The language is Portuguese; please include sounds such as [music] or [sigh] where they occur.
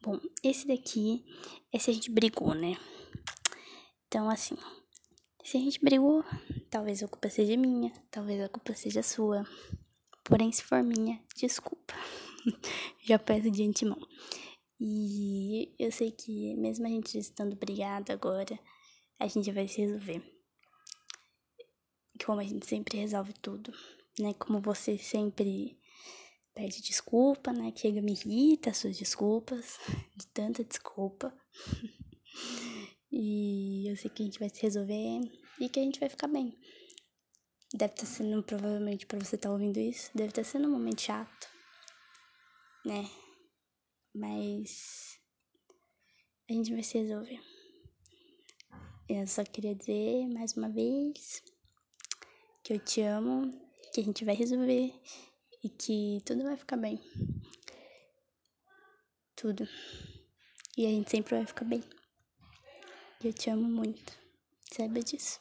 Bom, esse daqui é se a gente brigou, né? Então, assim, se a gente brigou, talvez a culpa seja minha, talvez a culpa seja sua. Porém, se for minha, desculpa. [laughs] Já peço de antemão. E eu sei que mesmo a gente estando brigada agora, a gente vai se resolver. Como a gente sempre resolve tudo, né? Como você sempre pede desculpa, né? Que chega me irrita as suas desculpas, [laughs] de tanta desculpa. [laughs] e eu sei que a gente vai se resolver e que a gente vai ficar bem. Deve estar sendo, provavelmente, para você estar tá ouvindo isso, deve estar sendo um momento chato, né? Mas a gente vai se resolver. Eu só queria dizer mais uma vez que eu te amo, que a gente vai resolver e que tudo vai ficar bem. Tudo. E a gente sempre vai ficar bem. Eu te amo muito. Saiba disso.